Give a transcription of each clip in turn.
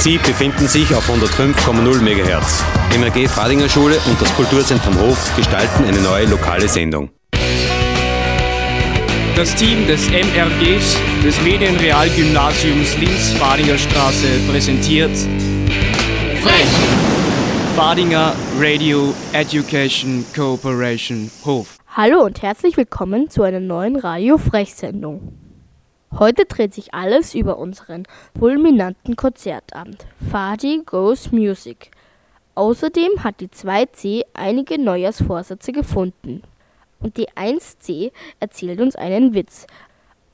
Sie befinden sich auf 105,0 MHz. MRG Fadinger Schule und das Kulturzentrum Hof gestalten eine neue lokale Sendung. Das Team des MRGs des Medienrealgymnasiums Linz-Fadinger Straße präsentiert Frech! Fadinger Radio Education Cooperation Hof. Hallo und herzlich willkommen zu einer neuen Radio Frech-Sendung. Heute dreht sich alles über unseren fulminanten Konzertabend Fadi Goes Music. Außerdem hat die 2C einige Neujahrsvorsätze gefunden. Und die 1C erzählt uns einen Witz.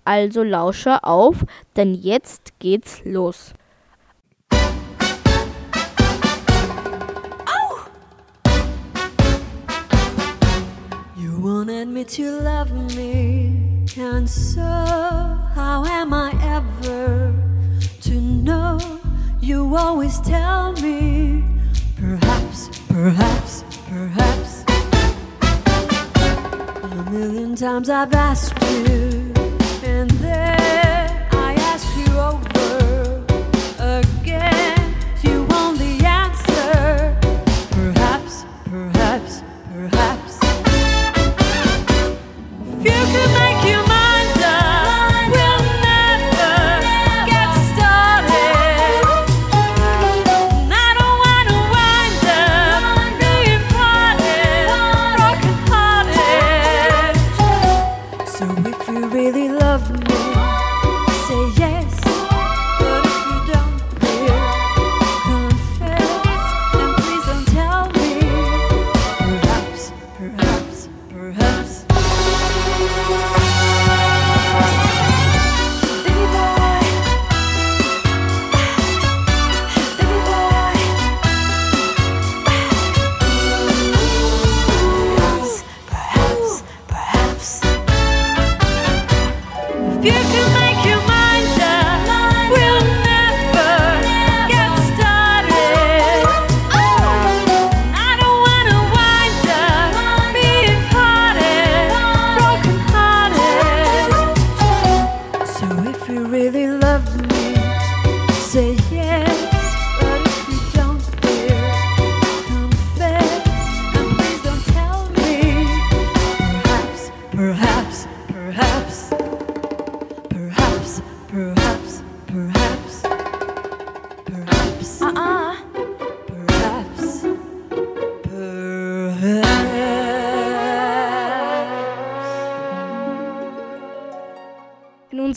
Also lausche auf, denn jetzt geht's los. You wanted me to love me, and so how am I ever to know? You always tell me, perhaps, perhaps, perhaps. A million times I've asked you, and then I ask you over again. You only answer, perhaps, perhaps, perhaps. If you could make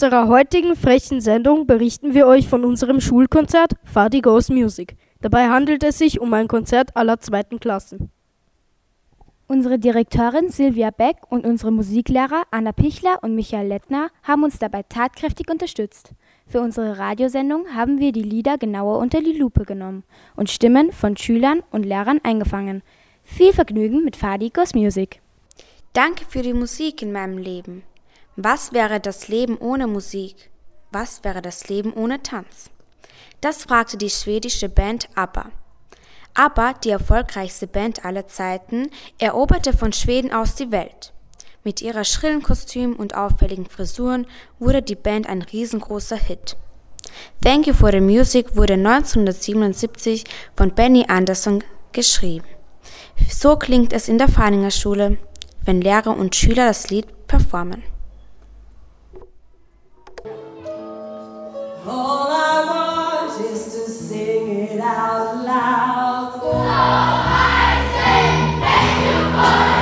unserer heutigen frechen Sendung berichten wir euch von unserem Schulkonzert Fadi Goes Music. Dabei handelt es sich um ein Konzert aller zweiten Klassen. Unsere Direktorin Silvia Beck und unsere Musiklehrer Anna Pichler und Michael Lettner haben uns dabei tatkräftig unterstützt. Für unsere Radiosendung haben wir die Lieder genauer unter die Lupe genommen und Stimmen von Schülern und Lehrern eingefangen. Viel Vergnügen mit Fadi Goes Music. Danke für die Musik in meinem Leben. Was wäre das Leben ohne Musik? Was wäre das Leben ohne Tanz? Das fragte die schwedische Band ABBA. ABBA, die erfolgreichste Band aller Zeiten, eroberte von Schweden aus die Welt. Mit ihrer schrillen Kostüm und auffälligen Frisuren wurde die Band ein riesengroßer Hit. Thank You for the Music wurde 1977 von Benny Anderson geschrieben. So klingt es in der Fahninger Schule, wenn Lehrer und Schüler das Lied performen. out loud. Oh, I say, thank you for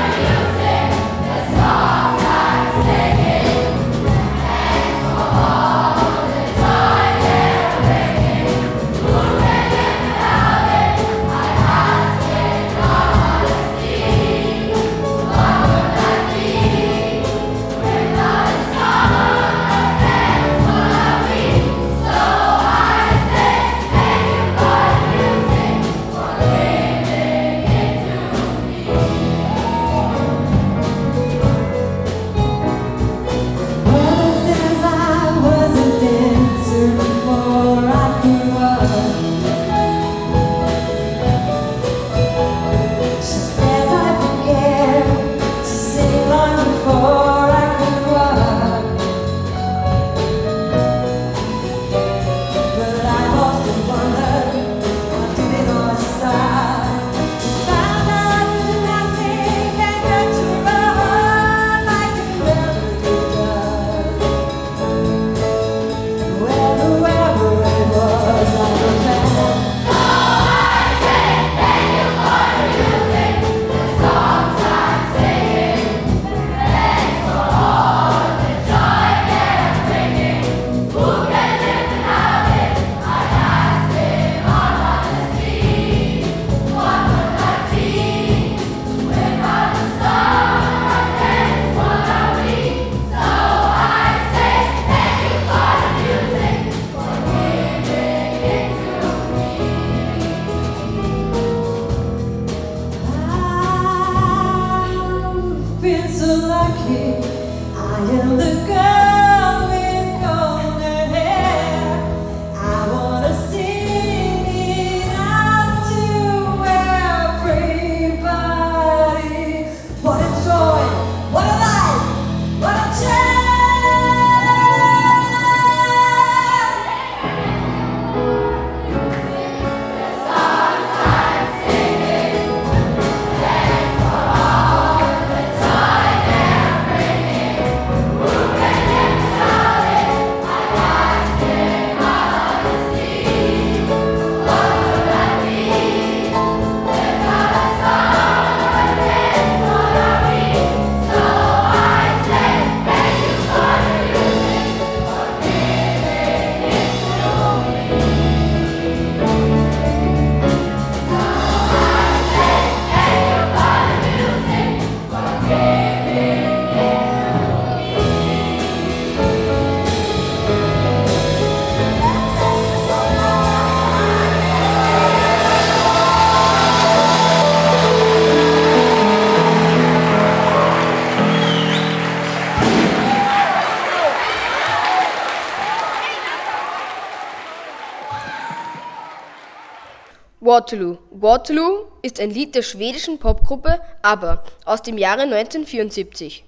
Waterloo. Waterloo ist ein Lied der schwedischen Popgruppe ABBA aus dem Jahre 1974.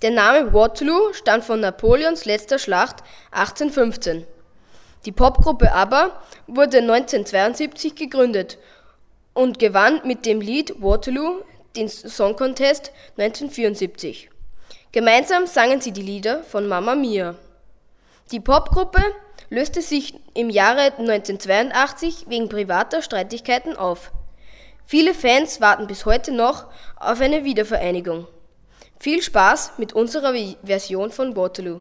Der Name Waterloo stammt von Napoleons letzter Schlacht 1815. Die Popgruppe ABBA wurde 1972 gegründet und gewann mit dem Lied Waterloo den Song Contest 1974. Gemeinsam sangen sie die Lieder von Mamma Mia. Die Popgruppe löste sich im Jahre 1982 wegen privater Streitigkeiten auf. Viele Fans warten bis heute noch auf eine Wiedervereinigung. Viel Spaß mit unserer Version von Waterloo.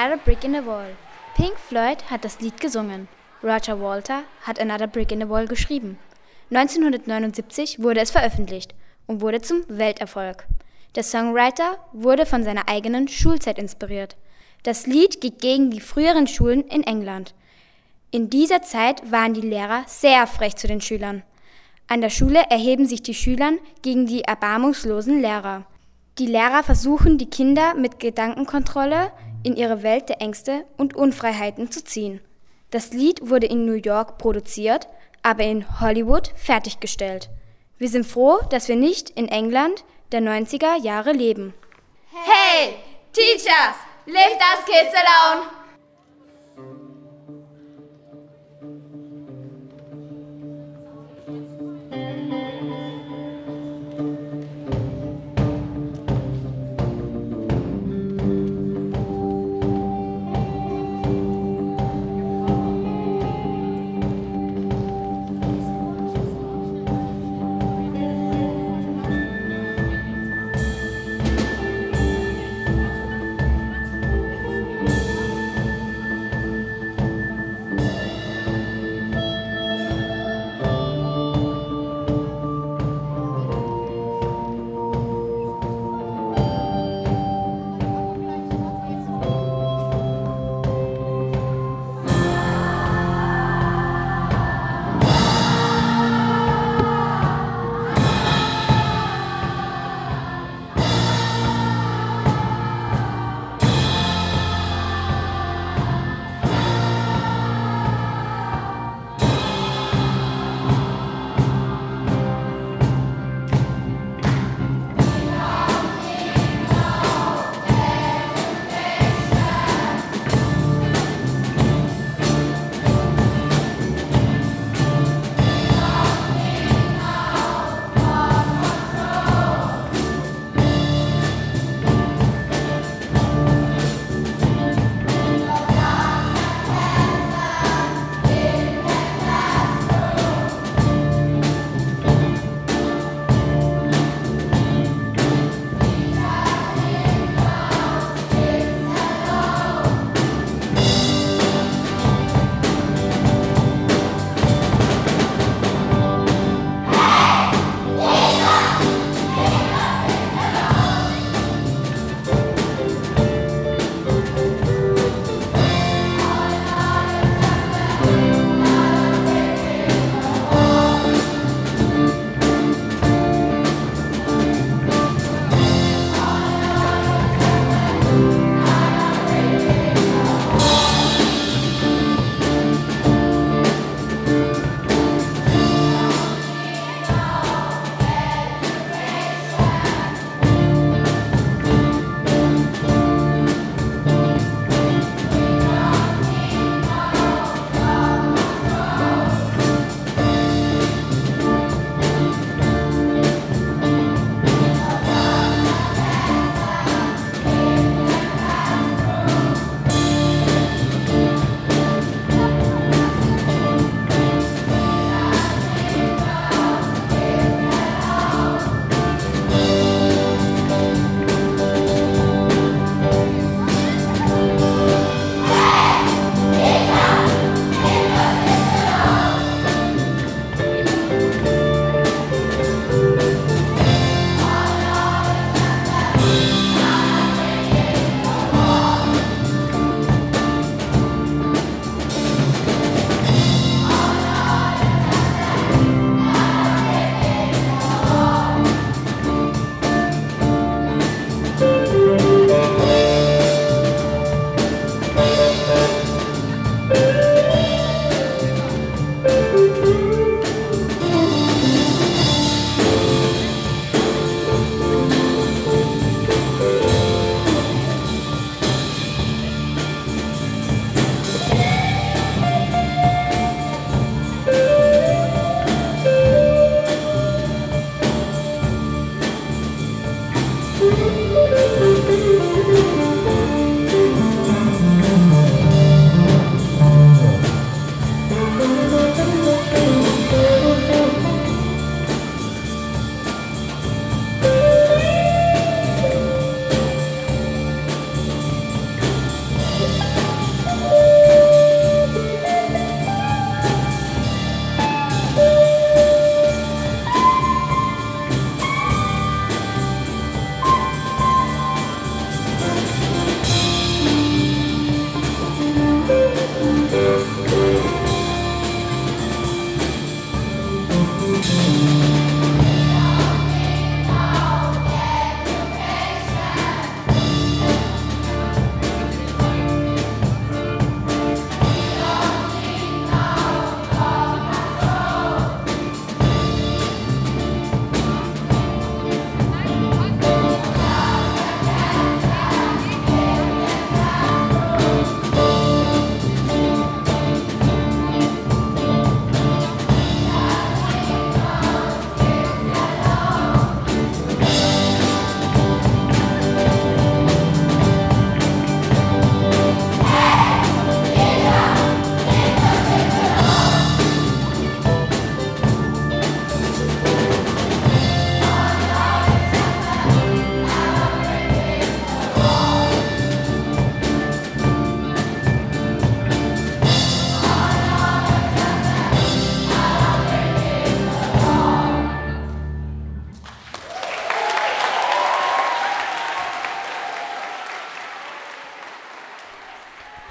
Another Brick in the Wall. Pink Floyd hat das Lied gesungen. Roger Walter hat Another Brick in the Wall geschrieben. 1979 wurde es veröffentlicht und wurde zum Welterfolg. Der Songwriter wurde von seiner eigenen Schulzeit inspiriert. Das Lied geht gegen die früheren Schulen in England. In dieser Zeit waren die Lehrer sehr frech zu den Schülern. An der Schule erheben sich die Schüler gegen die erbarmungslosen Lehrer. Die Lehrer versuchen, die Kinder mit Gedankenkontrolle in ihre Welt der Ängste und Unfreiheiten zu ziehen. Das Lied wurde in New York produziert, aber in Hollywood fertiggestellt. Wir sind froh, dass wir nicht in England der 90er Jahre leben. Hey, teachers, leave us kids alone!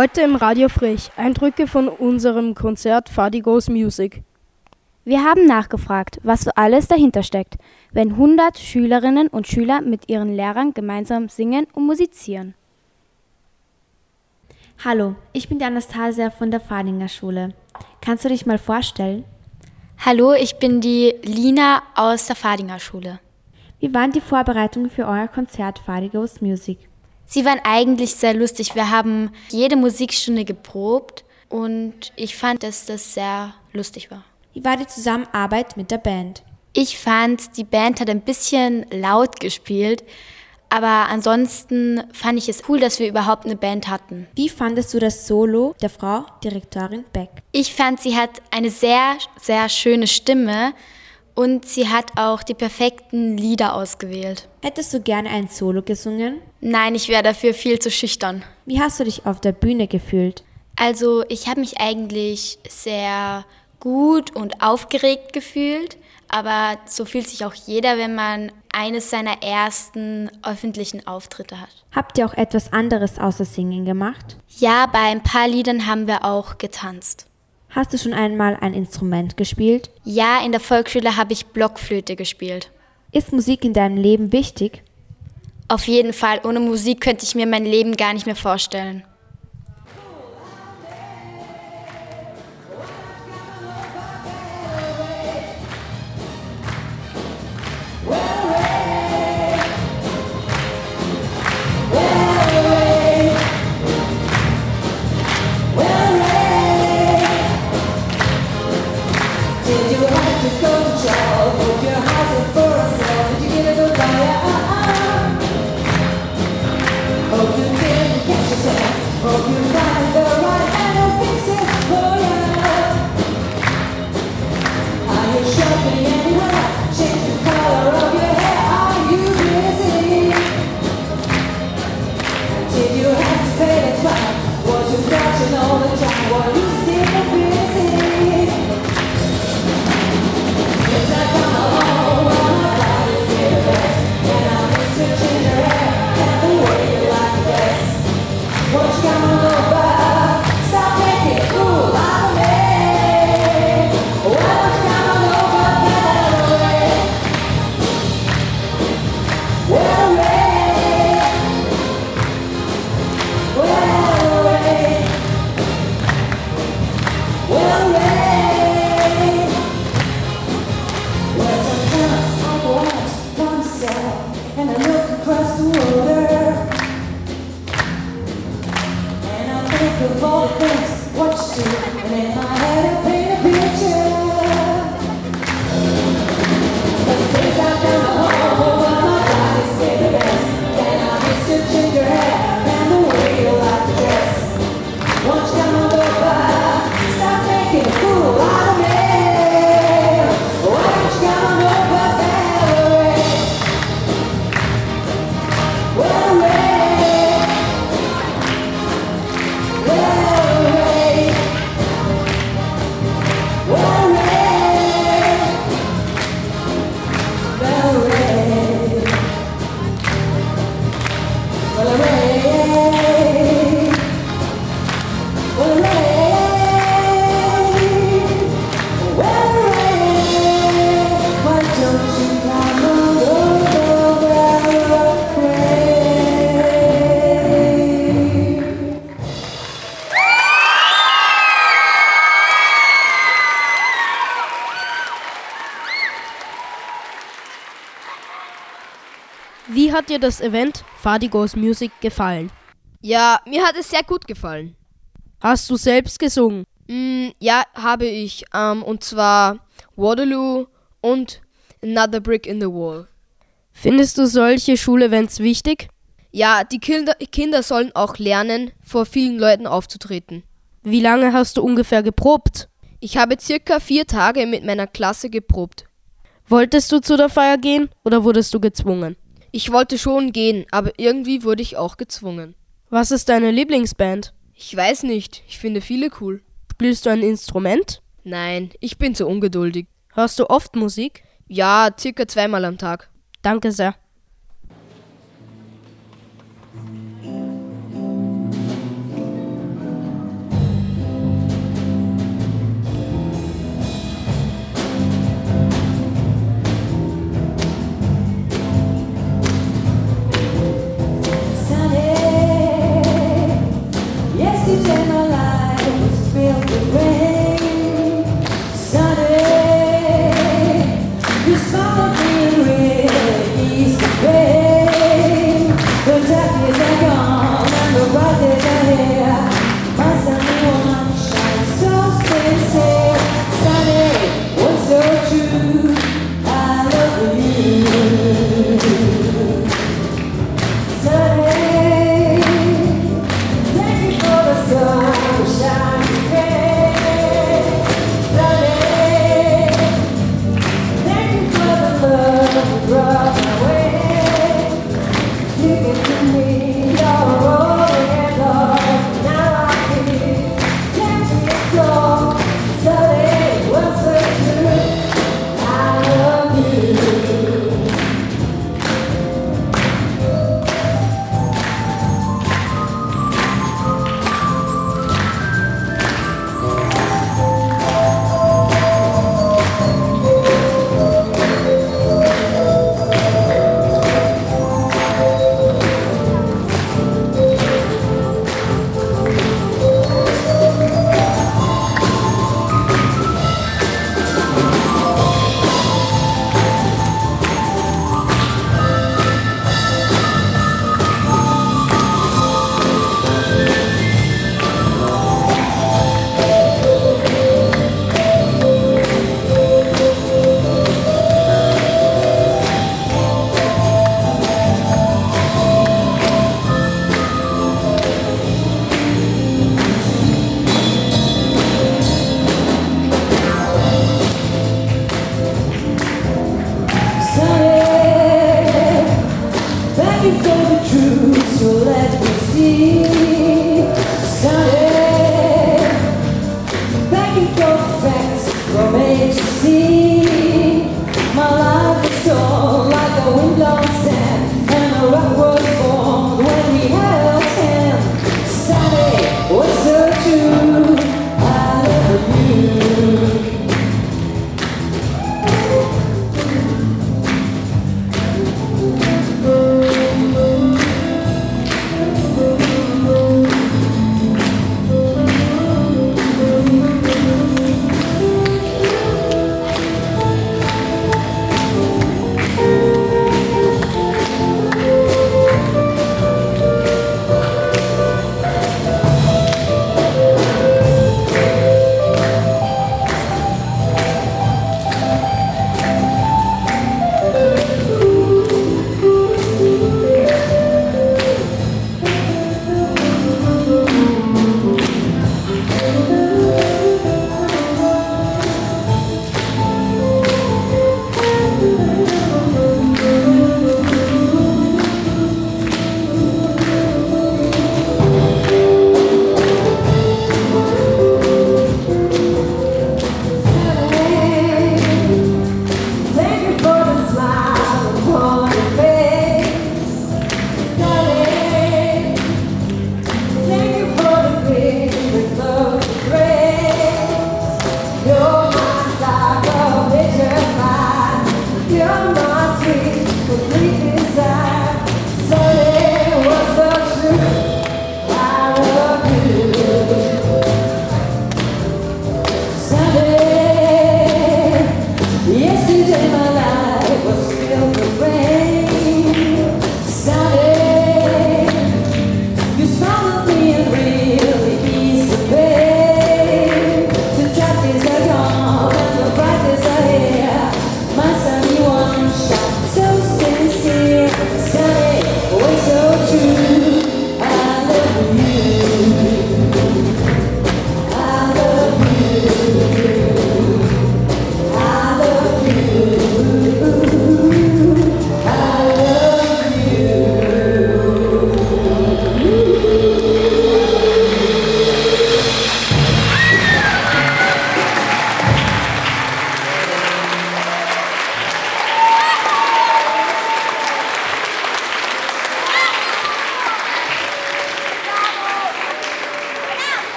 Heute im Radio Frech Eindrücke von unserem Konzert Fadi Goes Music. Wir haben nachgefragt, was so alles dahinter steckt, wenn 100 Schülerinnen und Schüler mit ihren Lehrern gemeinsam singen und musizieren. Hallo, ich bin die Anastasia von der Fadinger Schule. Kannst du dich mal vorstellen? Hallo, ich bin die Lina aus der Fadinger Schule. Wie waren die Vorbereitungen für euer Konzert Fadigos Music? Sie waren eigentlich sehr lustig. Wir haben jede Musikstunde geprobt und ich fand, dass das sehr lustig war. Wie war die Zusammenarbeit mit der Band? Ich fand, die Band hat ein bisschen laut gespielt, aber ansonsten fand ich es cool, dass wir überhaupt eine Band hatten. Wie fandest du das Solo der Frau Direktorin Beck? Ich fand, sie hat eine sehr, sehr schöne Stimme und sie hat auch die perfekten Lieder ausgewählt. Hättest du gerne ein Solo gesungen? Nein, ich wäre dafür viel zu schüchtern. Wie hast du dich auf der Bühne gefühlt? Also, ich habe mich eigentlich sehr gut und aufgeregt gefühlt, aber so fühlt sich auch jeder, wenn man eines seiner ersten öffentlichen Auftritte hat. Habt ihr auch etwas anderes außer Singen gemacht? Ja, bei ein paar Liedern haben wir auch getanzt. Hast du schon einmal ein Instrument gespielt? Ja, in der Volksschule habe ich Blockflöte gespielt. Ist Musik in deinem Leben wichtig? Auf jeden Fall. Ohne Musik könnte ich mir mein Leben gar nicht mehr vorstellen. Dir das Event Fadi Goes Music gefallen? Ja, mir hat es sehr gut gefallen. Hast du selbst gesungen? Mm, ja, habe ich. Ähm, und zwar Waterloo und Another Brick in the Wall. Findest du solche Schulevents wichtig? Ja, die Kinder, Kinder sollen auch lernen, vor vielen Leuten aufzutreten. Wie lange hast du ungefähr geprobt? Ich habe circa vier Tage mit meiner Klasse geprobt. Wolltest du zu der Feier gehen oder wurdest du gezwungen? Ich wollte schon gehen, aber irgendwie wurde ich auch gezwungen. Was ist deine Lieblingsband? Ich weiß nicht, ich finde viele cool. Spielst du ein Instrument? Nein, ich bin zu ungeduldig. Hörst du oft Musik? Ja, circa zweimal am Tag. Danke sehr.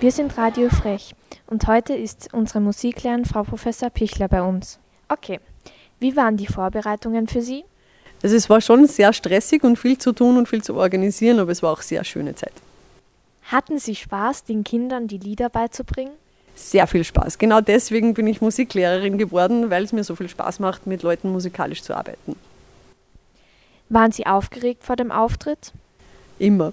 Wir sind Radio Frech und heute ist unsere Musiklehrerin Frau Professor Pichler bei uns. Okay, wie waren die Vorbereitungen für Sie? Also es war schon sehr stressig und viel zu tun und viel zu organisieren, aber es war auch sehr schöne Zeit. Hatten Sie Spaß, den Kindern die Lieder beizubringen? Sehr viel Spaß. Genau deswegen bin ich Musiklehrerin geworden, weil es mir so viel Spaß macht, mit Leuten musikalisch zu arbeiten. Waren Sie aufgeregt vor dem Auftritt? Immer.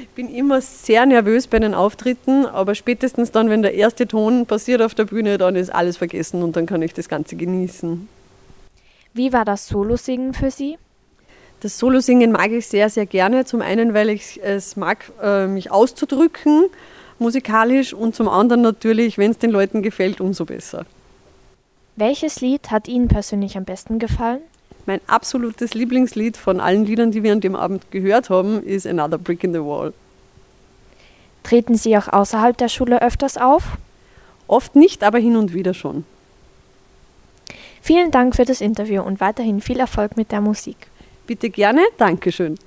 Ich bin immer sehr nervös bei den Auftritten, aber spätestens dann, wenn der erste Ton passiert auf der Bühne, dann ist alles vergessen und dann kann ich das Ganze genießen. Wie war das Solosingen für Sie? Das Solosingen mag ich sehr, sehr gerne. Zum einen, weil ich es mag, äh, mich auszudrücken musikalisch und zum anderen natürlich, wenn es den Leuten gefällt, umso besser. Welches Lied hat Ihnen persönlich am besten gefallen? Mein absolutes Lieblingslied von allen Liedern, die wir an dem Abend gehört haben, ist Another Brick in the Wall. Treten Sie auch außerhalb der Schule öfters auf? Oft nicht, aber hin und wieder schon. Vielen Dank für das Interview und weiterhin viel Erfolg mit der Musik. Bitte gerne, Dankeschön.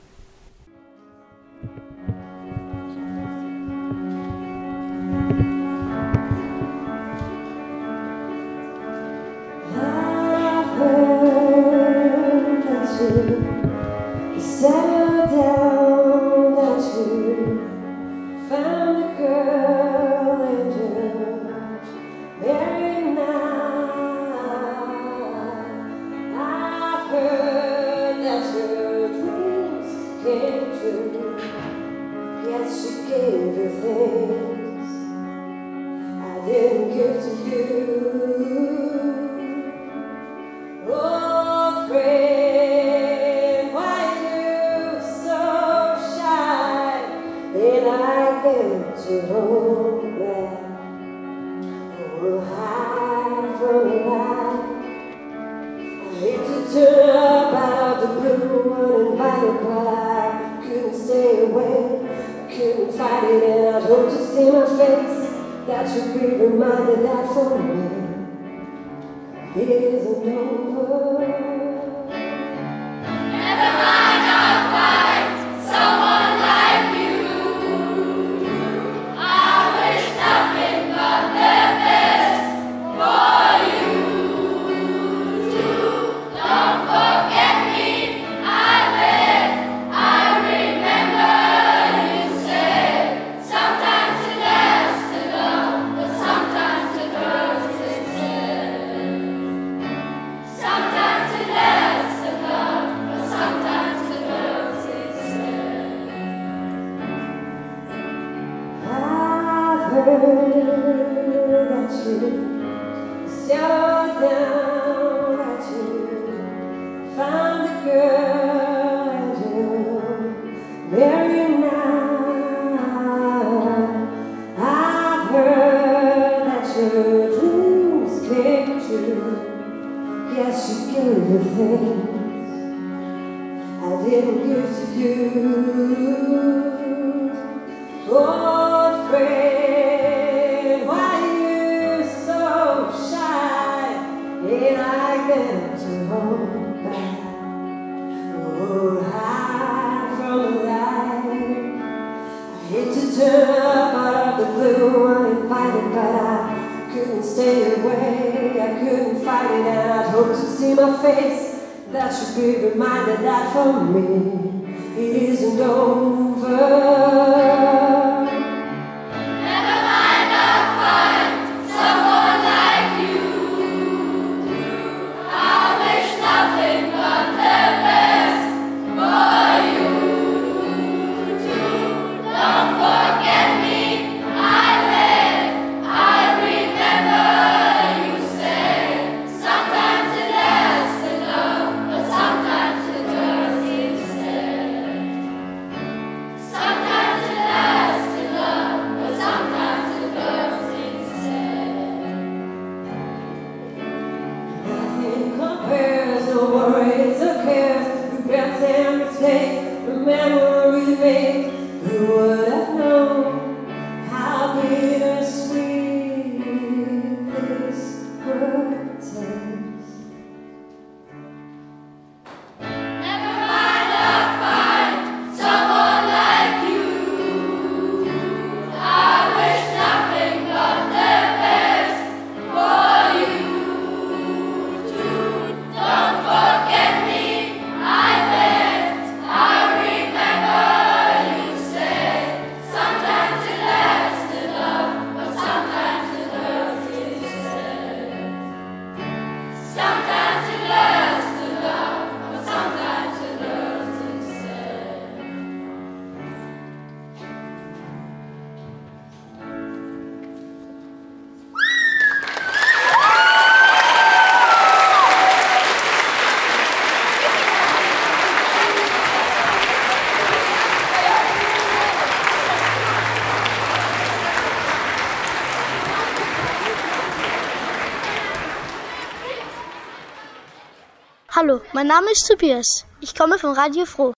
Mein Name ist Tobias. Ich komme von Radio Froh.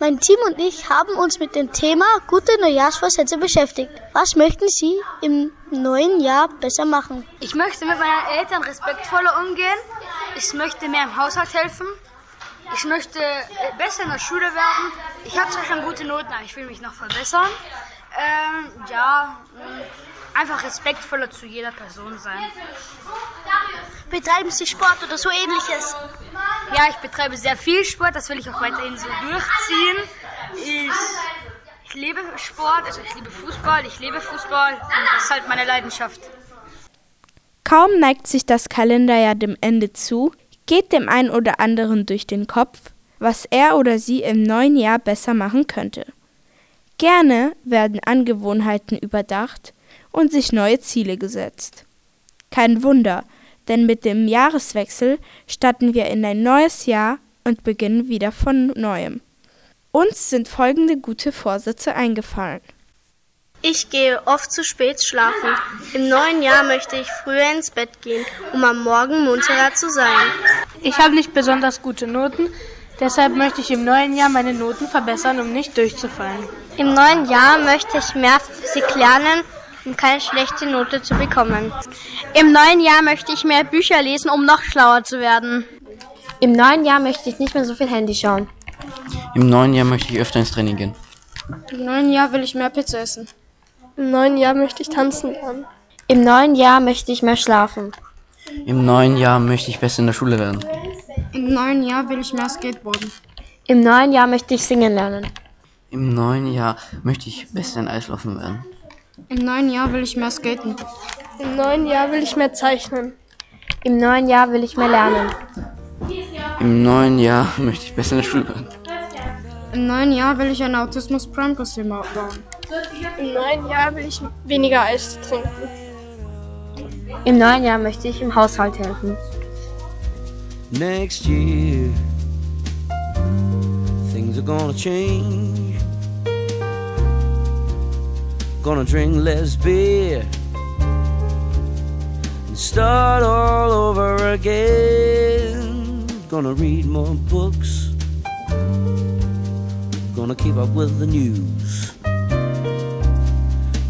Mein Team und ich haben uns mit dem Thema gute Neujahrsvorsätze beschäftigt. Was möchten Sie im neuen Jahr besser machen? Ich möchte mit meinen Eltern respektvoller umgehen. Ich möchte mehr im Haushalt helfen. Ich möchte äh, besser in der Schule werden. Ich habe zwar schon gute Noten, aber ich will mich noch verbessern. Ähm, ja, mh, einfach respektvoller zu jeder Person sein. Betreiben Sie Sport oder so ähnliches? Ja, ich betreibe sehr viel Sport, das will ich auch weiterhin so durchziehen. Ich, ich liebe Sport, also ich liebe Fußball, ich liebe Fußball und das ist halt meine Leidenschaft. Kaum neigt sich das Kalenderjahr dem Ende zu, geht dem einen oder anderen durch den Kopf, was er oder sie im neuen Jahr besser machen könnte. Gerne werden Angewohnheiten überdacht und sich neue Ziele gesetzt. Kein Wunder, denn mit dem Jahreswechsel starten wir in ein neues Jahr und beginnen wieder von neuem. Uns sind folgende gute Vorsätze eingefallen. Ich gehe oft zu spät schlafen. Im neuen Jahr möchte ich früher ins Bett gehen, um am Morgen munterer zu sein. Ich habe nicht besonders gute Noten, deshalb möchte ich im neuen Jahr meine Noten verbessern, um nicht durchzufallen. Im neuen Jahr möchte ich mehr Physik lernen, um keine schlechte Note zu bekommen. Im neuen Jahr möchte ich mehr Bücher lesen, um noch schlauer zu werden. Im neuen Jahr möchte ich nicht mehr so viel Handy schauen. Im neuen Jahr möchte ich öfter ins Training gehen. Im neuen Jahr will ich mehr Pizza essen. Im neuen Jahr möchte ich tanzen lernen. Im neuen Jahr möchte ich mehr schlafen. Im neuen Jahr möchte ich besser in der Schule werden. Im neuen Jahr will ich mehr Skateboarden. Im neuen Jahr möchte ich singen lernen. Im neuen Jahr möchte ich besser in Eislaufen werden. Im neuen Jahr will ich mehr skaten. Im neuen Jahr will ich mehr zeichnen. Im neuen Jahr will ich mehr lernen. Im neuen Jahr möchte ich besser in der Schule werden. Im neuen Jahr will ich ein Autismus Prime Kostüm bauen. Im neuen Jahr will ich weniger Eis trinken. Im neuen Jahr möchte ich im Haushalt helfen. Next year, things are gonna change. Gonna drink less beer and start all over again. Gonna read more books. Gonna keep up with the news.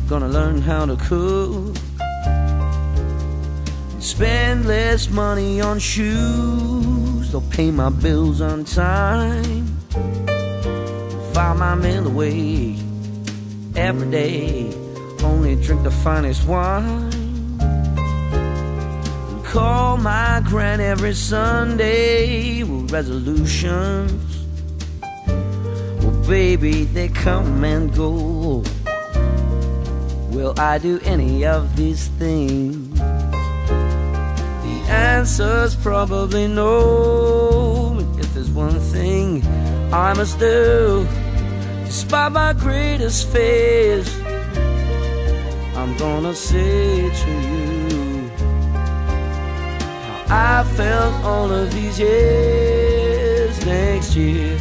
Gonna learn how to cook. Spend less money on shoes. They'll pay my bills on time. File my mail away every day. Only drink the finest wine. Call my grand every Sunday with resolutions. Well, baby, they come and go. Will I do any of these things? The answer's probably no. If there's one thing I must do, despite my greatest fears, I'm gonna say to you how I felt all of these years next year.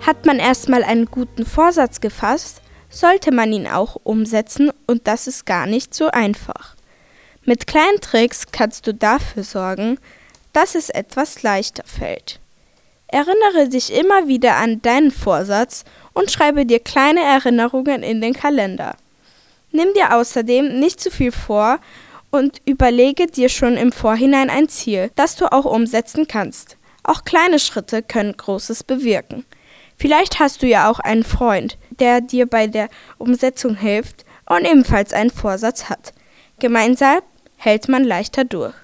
Hat man erstmal einen guten Vorsatz gefasst, sollte man ihn auch umsetzen und das ist gar nicht so einfach. Mit kleinen Tricks kannst du dafür sorgen, dass es etwas leichter fällt. Erinnere dich immer wieder an deinen Vorsatz und schreibe dir kleine Erinnerungen in den Kalender. Nimm dir außerdem nicht zu viel vor und überlege dir schon im Vorhinein ein Ziel, das du auch umsetzen kannst. Auch kleine Schritte können Großes bewirken. Vielleicht hast du ja auch einen Freund, der dir bei der Umsetzung hilft und ebenfalls einen Vorsatz hat. Gemeinsam hält man leichter durch.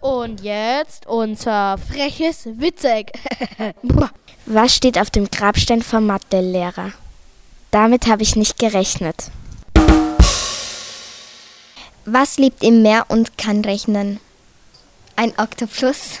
Und jetzt unser freches Witzeg. Was steht auf dem Grabstein vom Mathelehrer? Damit habe ich nicht gerechnet. Was lebt im Meer und kann rechnen? Ein Oktopus.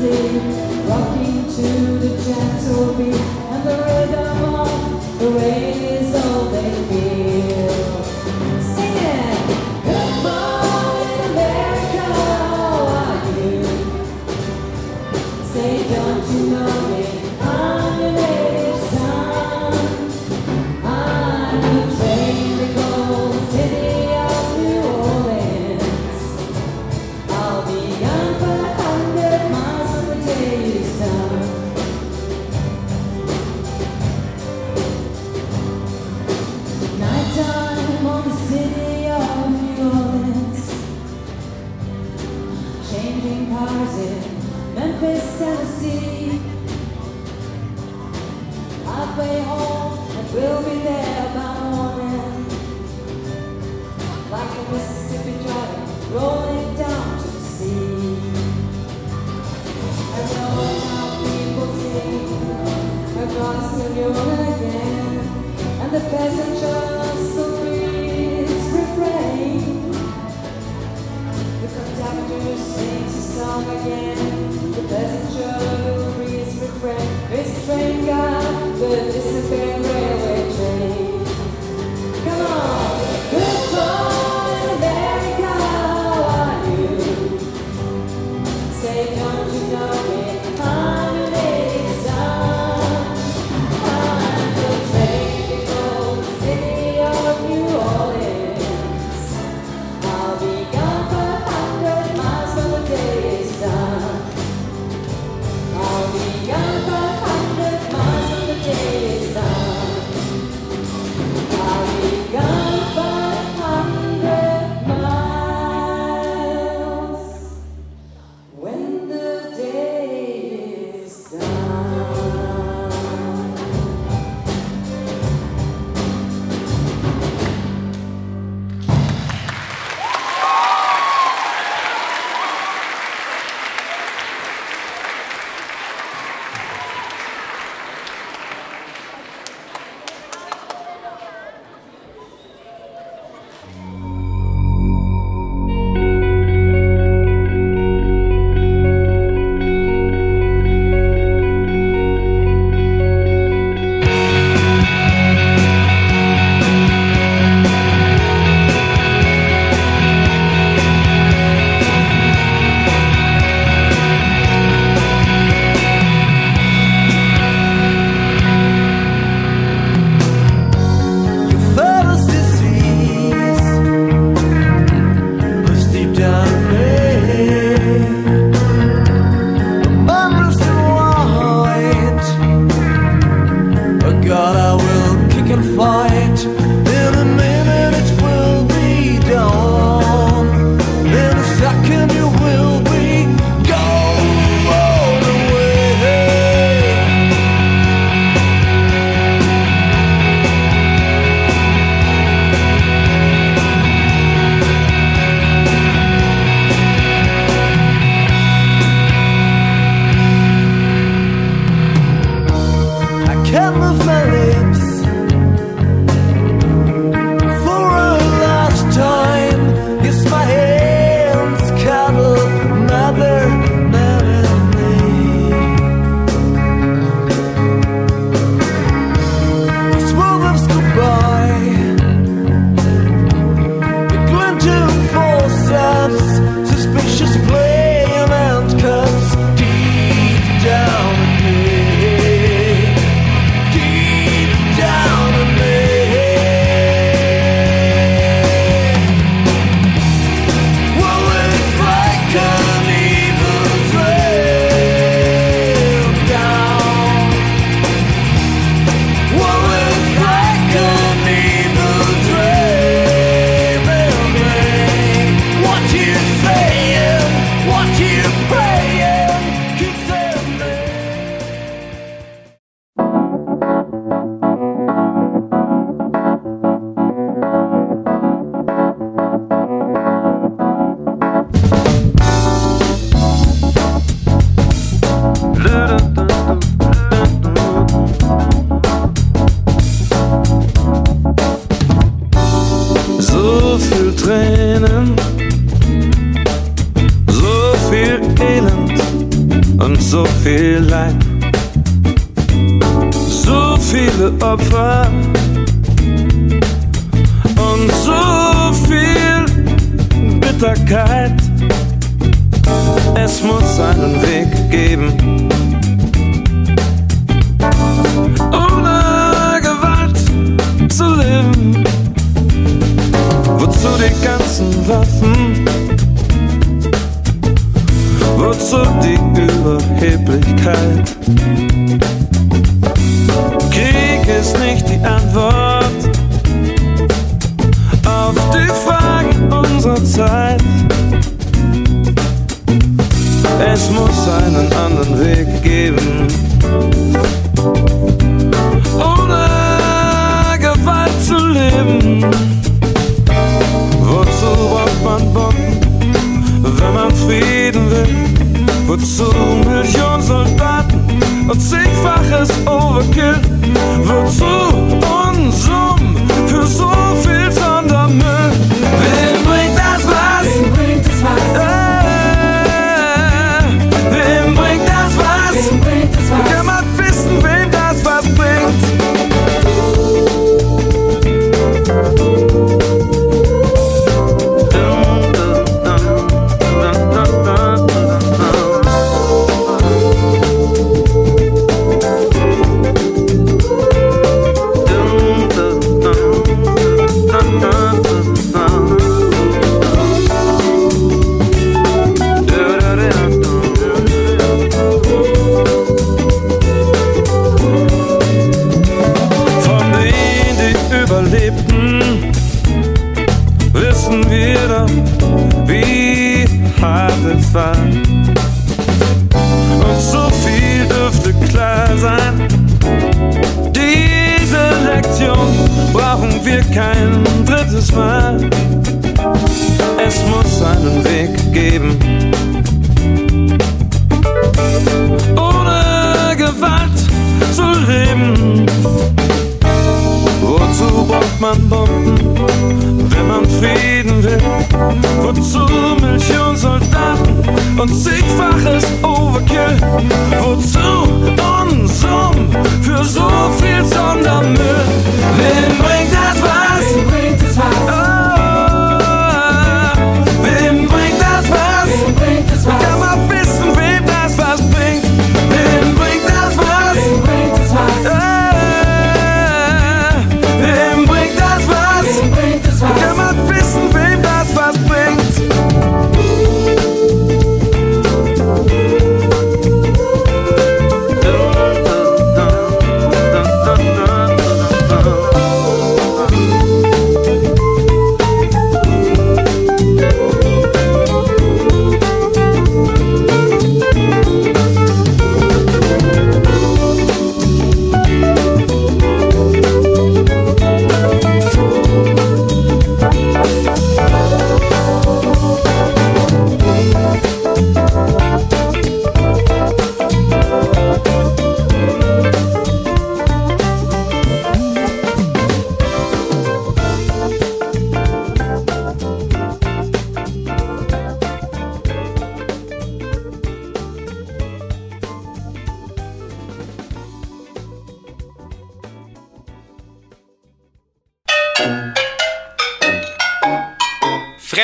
rocking to the gentle beat and the rhythm of the rain. The passenger is refrained, restrained God, disappearance. So viel Leid, so viele Opfer und so viel Bitterkeit. Es muss einen Weg geben. Ohne Gewalt zu leben. Wozu die ganzen Waffen? Wozu die Überheblichkeit? Krieg ist nicht die Antwort auf die Fragen unserer Zeit. Es muss einen anderen Weg geben. Frieden will? Wozu Millionen Soldaten und zigfaches Overkill? Wozu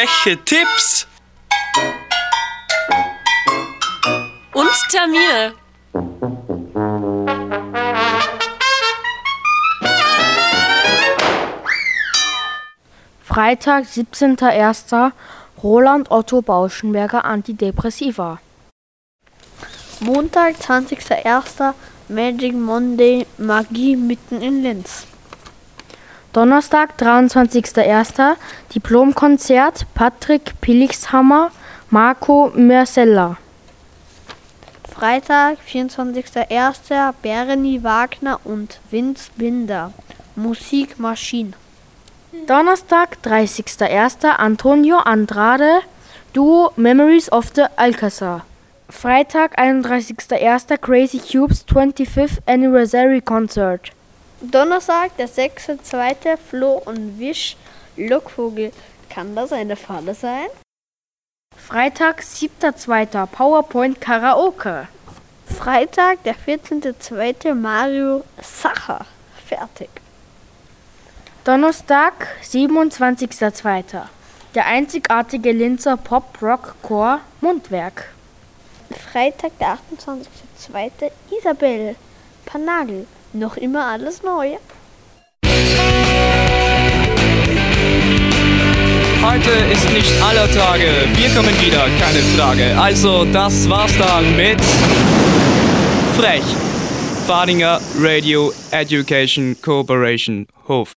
Freche Tipps Und Termine. Freitag, 17.01. Roland Otto Bauschenberger Antidepressiva. Montag, 20.01. Magic Monday Magie mitten in Linz. Donnerstag, 23.01. Diplomkonzert Patrick Pillichshammer, Marco Mersella. Freitag, 24.01. Bernie Wagner und Vince Binder. Musikmaschine. Donnerstag, 30.01. Antonio Andrade, Duo Memories of the Alcazar. Freitag, 31.01. Crazy Cubes 25th Anniversary Concert. Donnerstag, der 6.2. Flo und Wisch. Lockvogel. Kann das eine Falle sein? Freitag, 7.2. PowerPoint Karaoke. Freitag, der 14.02. Mario Sacher. Fertig. Donnerstag, 27.02. Der einzigartige Linzer Pop-Rock-Chor Mundwerk. Freitag, der 28.02. Isabel Panagel. Noch immer alles neu. Heute ist nicht aller Tage. Wir kommen wieder, keine Frage. Also, das war's dann mit Frech. Fadinger Radio Education Cooperation Hof.